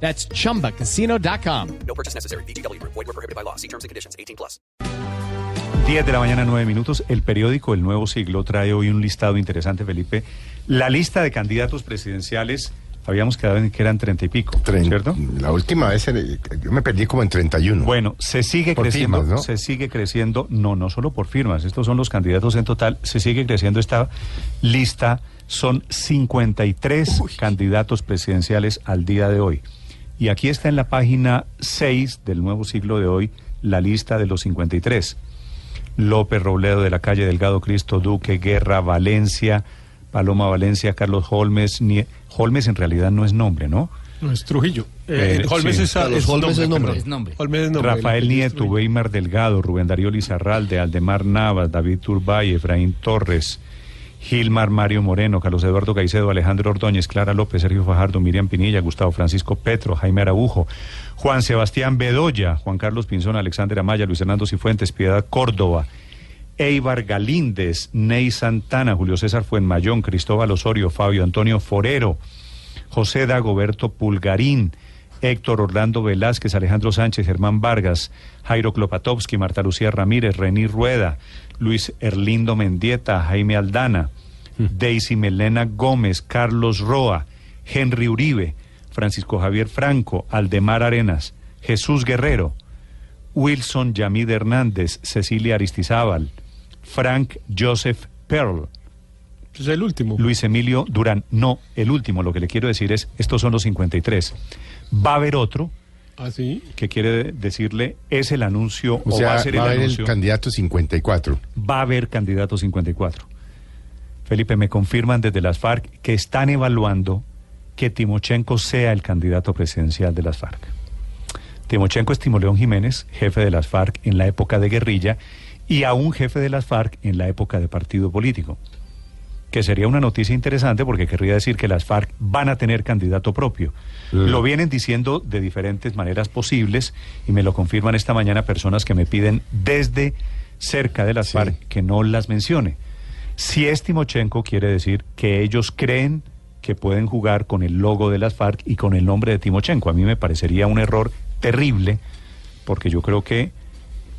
That's chumbacasino.com. No purchase necessary. BGW. Void were prohibited by law. See terms and conditions. 18 plus. 10 de la mañana, 9 minutos. El periódico El Nuevo Siglo trae hoy un listado interesante, Felipe. La lista de candidatos presidenciales, habíamos quedado en que eran 30 y pico, Tren- ¿cierto? La última vez yo me perdí como en 31. Bueno, se sigue Por creciendo, firmas, ¿no? se sigue creciendo, no, no solo por firmas, estos son los candidatos en total, se sigue creciendo esta lista, son 53 candidatos presidenciales al día de hoy. Y aquí está en la página 6 del nuevo siglo de hoy la lista de los 53. López Robledo de la calle Delgado Cristo Duque, Guerra, Valencia, Paloma Valencia, Carlos Holmes. Nie- Holmes en realidad no es nombre, ¿no? No, es Trujillo. Eh, Eh, Holmes sí. es, Carlos es Holmes es nombre. perdón. Es nombre. Holmes es nombre. Rafael El- el Nieto. Weimar Delgado, Rubén Darío Lizarralde, Aldemar Navas, David Turbay, Efraín Torres, Gilmar Mario Moreno, Carlos Eduardo Caicedo, Alejandro Ordóñez, Clara López, Sergio Fajardo, Miriam Pinilla, Gustavo Francisco Petro, Jaime Araújo, Juan Sebastián Bedoya, Juan Carlos Pinzón, Alexander Amaya, Luis Hernando Cifuentes, Piedad Córdoba, Eibar Galíndez, Ney Santana, Julio César Fuenmayón, Cristóbal Osorio, Fabio Antonio Forero, José Dagoberto Pulgarín, Héctor Orlando Velázquez, Alejandro Sánchez, Germán Vargas, Jairo Klopatowski, Marta Lucía Ramírez, Rení Rueda, Luis Erlindo Mendieta, Jaime Aldana, Daisy Melena Gómez, Carlos Roa, Henry Uribe, Francisco Javier Franco, Aldemar Arenas, Jesús Guerrero, Wilson Yamid Hernández, Cecilia Aristizábal, Frank Joseph Pearl, Es el último. Luis Emilio Durán. No, el último, lo que le quiero decir es, estos son los 53. Va a haber otro ¿Ah, sí? que quiere decirle, es el anuncio o o, sea, va a ser el haber anuncio. el candidato 54. va a haber candidato 54. Felipe, me confirman desde las FARC que están evaluando que Timochenko sea el candidato presidencial de las FARC. Timochenko es Timo León Jiménez, jefe de las FARC en la época de guerrilla y aún jefe de las FARC en la época de partido político. Que sería una noticia interesante porque querría decir que las FARC van a tener candidato propio. Mm. Lo vienen diciendo de diferentes maneras posibles y me lo confirman esta mañana personas que me piden desde cerca de las Sí. FARC que no las mencione. Si es Timochenko, quiere decir que ellos creen que pueden jugar con el logo de las FARC y con el nombre de Timochenko. A mí me parecería un error terrible, porque yo creo que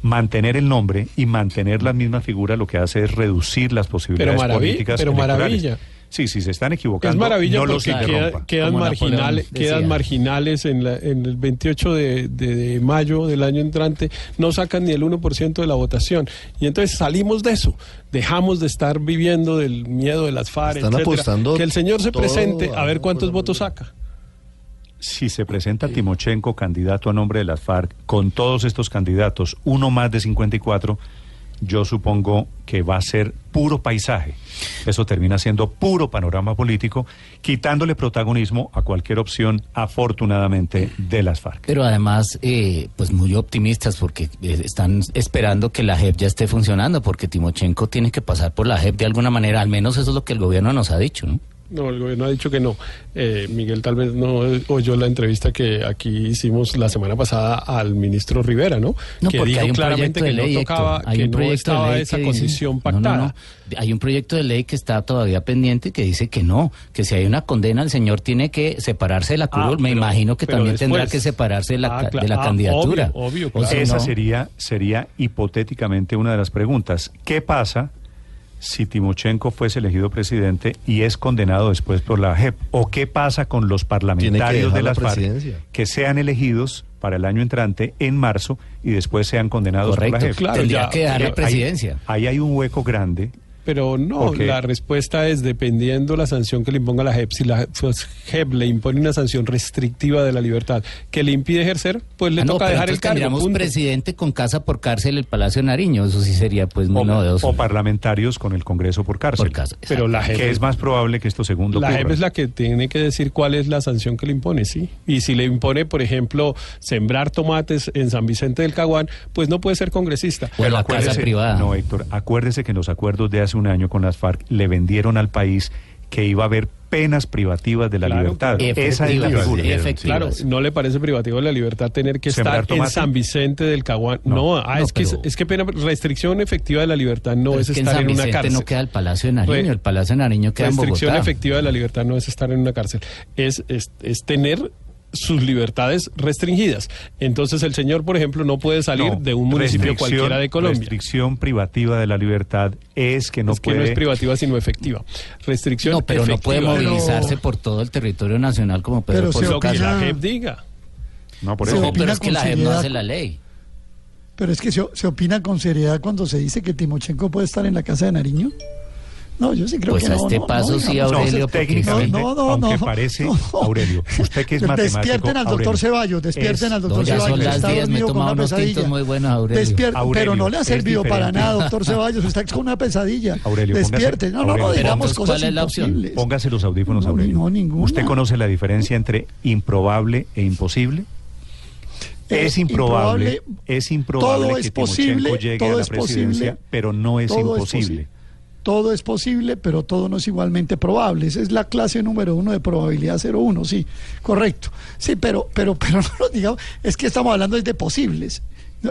mantener el nombre y mantener las mismas figuras lo que hace es reducir las posibilidades maravi- políticas pero electorales. maravilla. Sí, sí, se están equivocando. Es maravilla no los porque queda- quedan, marginales, quedan marginales en, la- en el 28 de, de- de mayo del año entrante, no sacan ni el 1% de la votación. Y entonces salimos de eso, dejamos de estar viviendo del miedo de las FARC, Están etcétera. apostando que el señor se presente a- ver cuántos votos saca. Si se presenta Timochenko candidato a nombre de las FARC, con todos estos candidatos, uno más de 54, yo supongo que va a ser puro paisaje. Eso termina siendo puro panorama político, quitándole protagonismo a cualquier opción, afortunadamente, de las FARC. Pero además, eh, pues muy optimistas porque eh, están esperando que la JEP ya esté funcionando, porque Timochenko tiene que pasar por la JEP de alguna manera, al menos eso es lo que el gobierno nos ha dicho, ¿no? No, el gobierno ha dicho que no. Eh, Miguel tal vez no oyó la entrevista que aquí hicimos la semana pasada al ministro Rivera, ¿no? No, que porque dijo hay un claramente proyecto de que ley, no tocaba, hay que un no proyecto de estaba ley esa que dice- concesión No, pactada. no, no. Hay un proyecto de ley que está todavía pendiente que dice que no, que si hay una condena el señor tiene que separarse de la curul. Ah, Me pero- imagino que también tendrá que separarse de la, Ah, de la ah, candidatura. obvio, obvio, O claro. Esa no- sería, sería hipotéticamente una de las preguntas. ¿Qué pasa si Timochenko fuese elegido presidente y es condenado después por la JEP? ¿O qué pasa con los parlamentarios de la las FARC presidencia. que sean elegidos para el año entrante en marso y después sean condenados por la JEP? Claro, tendría ya, que dejar la presidencia. Ahí hay un hueco grande Pero no, la respuesta es dependiendo la sanción que le imponga la JEP. Si la pues, JEP le impone una sanción restrictiva de la libertad que le impide ejercer, pues le Ah, toca pero dejar el cargo. tendríamos punto. presidente con casa por cárcel el Palacio de Nariño. Eso sí sería pues muy O, novedoso. o parlamentarios con el Congreso por cárcel. por casa. Pero la JEP Que es más probable que esto segundo La ocurra. JEP es la que tiene que decir cuál es la sanción que le impone, sí. Y si le impone, por ejemplo, sembrar tomates en San Vicente del Caguán, pues no puede ser congresista. O en la casa privada. No, Héctor, acuérdese que en los acuerdos de hace un año con las FARC le vendieron al país que iba a haber penas privativas de la Claro. libertad. Esa es la figura. Claro, no le parece privativo de la libertad tener que ¿Sembrar estar en? San Vicente del Caguán. No, No, ah, no, es, que, es que pena, restricción efectiva de la libertad no Pero es, es que en estar San en una Vicente cárcel. no queda el Palacio de Nariño. El Palacio de Nariño queda en restricción Bogotá. efectiva de la libertad no es estar en una cárcel, es, es, es tener sus libertades restringidas. Entonces el señor, por ejemplo, no puede salir No, de un municipio cualquiera de Colombia. Restricción privativa de la libertad es que no es que puede... no es privativa sino efectiva. Restricción No, pero no puede movilizarse por todo el territorio nacional como Pedro Pero por Lo que la JEP diga. No, por eso. No, pero es que la JEP no hace la ley. Pero es que se, se opina con seriedad cuando se dice que Timochenko puede estar en la casa de Nariño. No, yo sí creo Pues que a no. este no, paso no, sí, Aurelio, técnicamente, No, no, aunque no, parece, no. Aurelio, usted que es matemático... Despierten al doctor Aurelio, Ceballos, despierten es- al doctor No, ya son Ceballos. las está 10, me he dormido con una pesadilla. muy buenos, Aurelio. Despierta, Aurelio, pero no le ha servido para nada, doctor Ceballos. Está con una pesadilla. Aurelio, póngase- Despierte. No, no, no, digamos cosas ¿cuál es la opción? Póngase los audífonos, No, Aurelio. no, ninguna. ¿Usted conoce la diferencia entre improbable e imposible? Eh, Es improbable, improbable, es improbable todo que es Timochenko posible, llegue todo a la es presidencia, posible, pero no es imposible. Todo es posible, pero todo no es igualmente probable. Esa es la clase número uno de probabilidad 0,1, sí, correcto. Sí, pero, pero, pero no lo digamos, es que estamos hablando de posibles.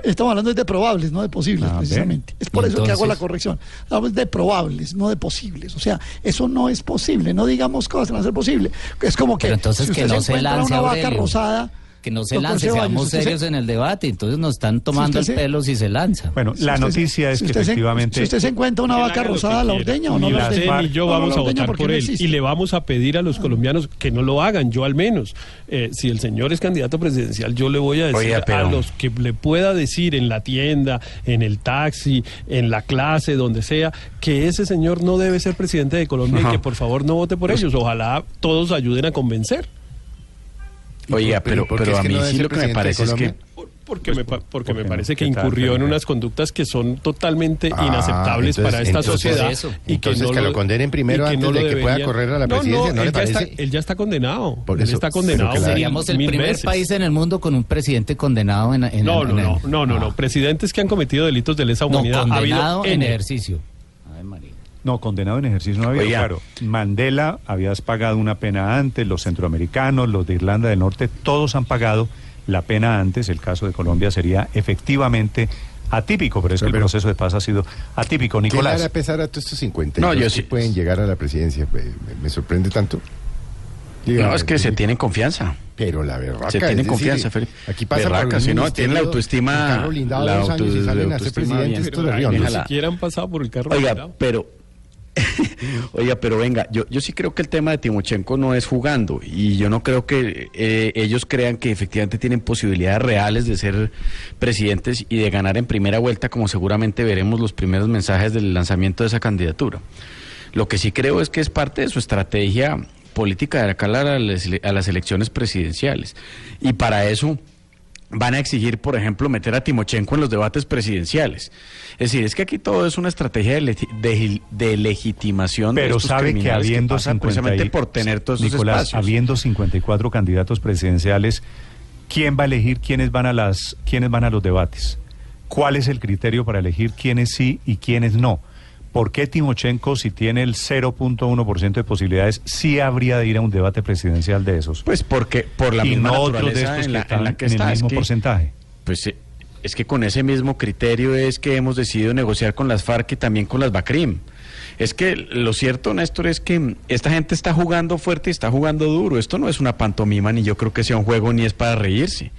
Estamos hablando de probables, no de posibles, Ah, precisamente. Es por eso que hago la corrección. Hablamos de probables, no de posibles. O sea, eso no es posible. No digamos cosas que no van a ser posibles. Es como que. Pero entonces si que usted no se encuentra lance, una vaca rosada. Que no se lance, Ceballos, seamos se- serios en el debate. Entonces nos están tomando usted el se- pelo si se lanza. Bueno, Si la usted noticia es si que usted se- efectivamente... si usted se encuentra una vaca rosada, la ordeña o no la ordeña. ni yo vamos a votar por él y le vamos a pedir a los colombianos que no lo hagan. Yo al menos, eh, si el señor es candidato presidencial, yo le voy a decir pero- a los que le pueda decir en la tienda, en el taxi, en la clase, donde sea, que ese señor no debe ser presidente de Colombia y que por favor no vote por ellos. Ojalá todos ayuden a convencer. Oiga, pero, pero es a que mí no sí lo que me parece es que... Porque me, pa- porque me porque parece no, que ¿qué tal, incurrió en unas conductas que son totalmente Ah, inaceptables entonces- para esta entonces sociedad. eso. y Entonces que lo condenen primero que antes de que pueda debería- correr a la presidencia, ¿no le él ya está- parece? él ya está condenado. Por él eso, está pero condenado. que Seríamos el primer veces. país en el mundo con un presidente condenado en, en No, en no, no, no, no, no. Ah. Presidentes que han cometido delitos de lesa No, humanidad. ha habido condenado en N. ejercicio. No, condenado en ejercicio no había. Oiga. Claro, Mandela habías pagado una pena antes, los centroamericanos, los de Irlanda del Norte, todos han pagado la pena antes. El caso de Colombia sería efectivamente atípico, pero es que el Pero- proceso de paz ha sido atípico. ¿Qué Nicolás. hará pesar a todos estos 50? No, yo que sí- pueden llegar a la presidencia. Pues, me, me sorprende tanto. No, es que se Felipe. tienen confianza. Pero la verdad. Se tiene confianza, Felipe. Aquí pasa Berraca, si no, ministerio, tiene la autoestima- un carro blindado la dos años y salen a ser presidentes ni siquiera han pasado por el carro. Oiga, blindado. pero... Oiga, pero venga, yo, yo sí creo que el tema de Timochenko no es jugando y yo no creo que eh, ellos crean que efectivamente tienen posibilidades reales de ser presidentes y de ganar en primera vuelta como seguramente veremos los primeros mensajes del lanzamiento de esa candidatura. Lo que sí creo es que es parte de su estrategia política de cara a las, a las elecciones presidenciales y para eso van a exigir, por ejemplo, meter a Timochenko en los debates presidenciales. Es decir, es que aquí todo es una estrategia de, legi- de- de legitimación de Pero estos sabe que habiendo pasa 50 precisamente y- por tener todos esos Nicolás, espacios. habiendo 54 candidatos presidenciales, ¿quién va a elegir quiénes van a las quiénes van a los debates? ¿Cuál es el criterio para elegir quiénes sí y quiénes no? ¿Por qué Timochenko, si tiene el 0.1% de posibilidades, sí habría de ir a un debate presidencial de esos? Pues porque por la y misma no otros de estos en que la, en que en está. el Es mismo que, porcentaje. pues eh, es que con ese mismo criterio es que hemos decidido negociar con las FARC y también con las BACRIM. Es que lo cierto, Néstor, es que esta gente está jugando fuerte y está jugando duro. Esto no es una pantomima, ni yo creo que sea un juego, ni es para reírse.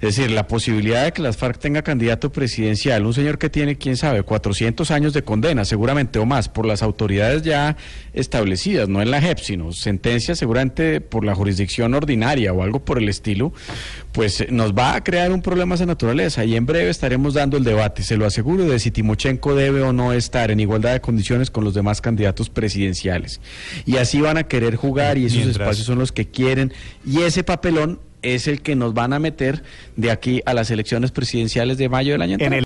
Es decir, la posibilidad de que las FARC tenga candidato presidencial, un señor que tiene, quién sabe, 400 años de condena, seguramente o más, por las autoridades ya establecidas, no en la JEP, sino sentencia seguramente por la jurisdicción ordinaria o algo por el estilo, pues eh, nos va a crear un problema de naturaleza y en breve estaremos dando el debate, se lo aseguro, de si Timochenko debe o no estar en igualdad de condiciones con los demás demás candidatos presidenciales. Y así van a querer jugar y esos Mientras- espacios son los que quieren. Y ese papelón es el que nos van a meter de aquí a las elecciones presidenciales de mayo del año En entrante. el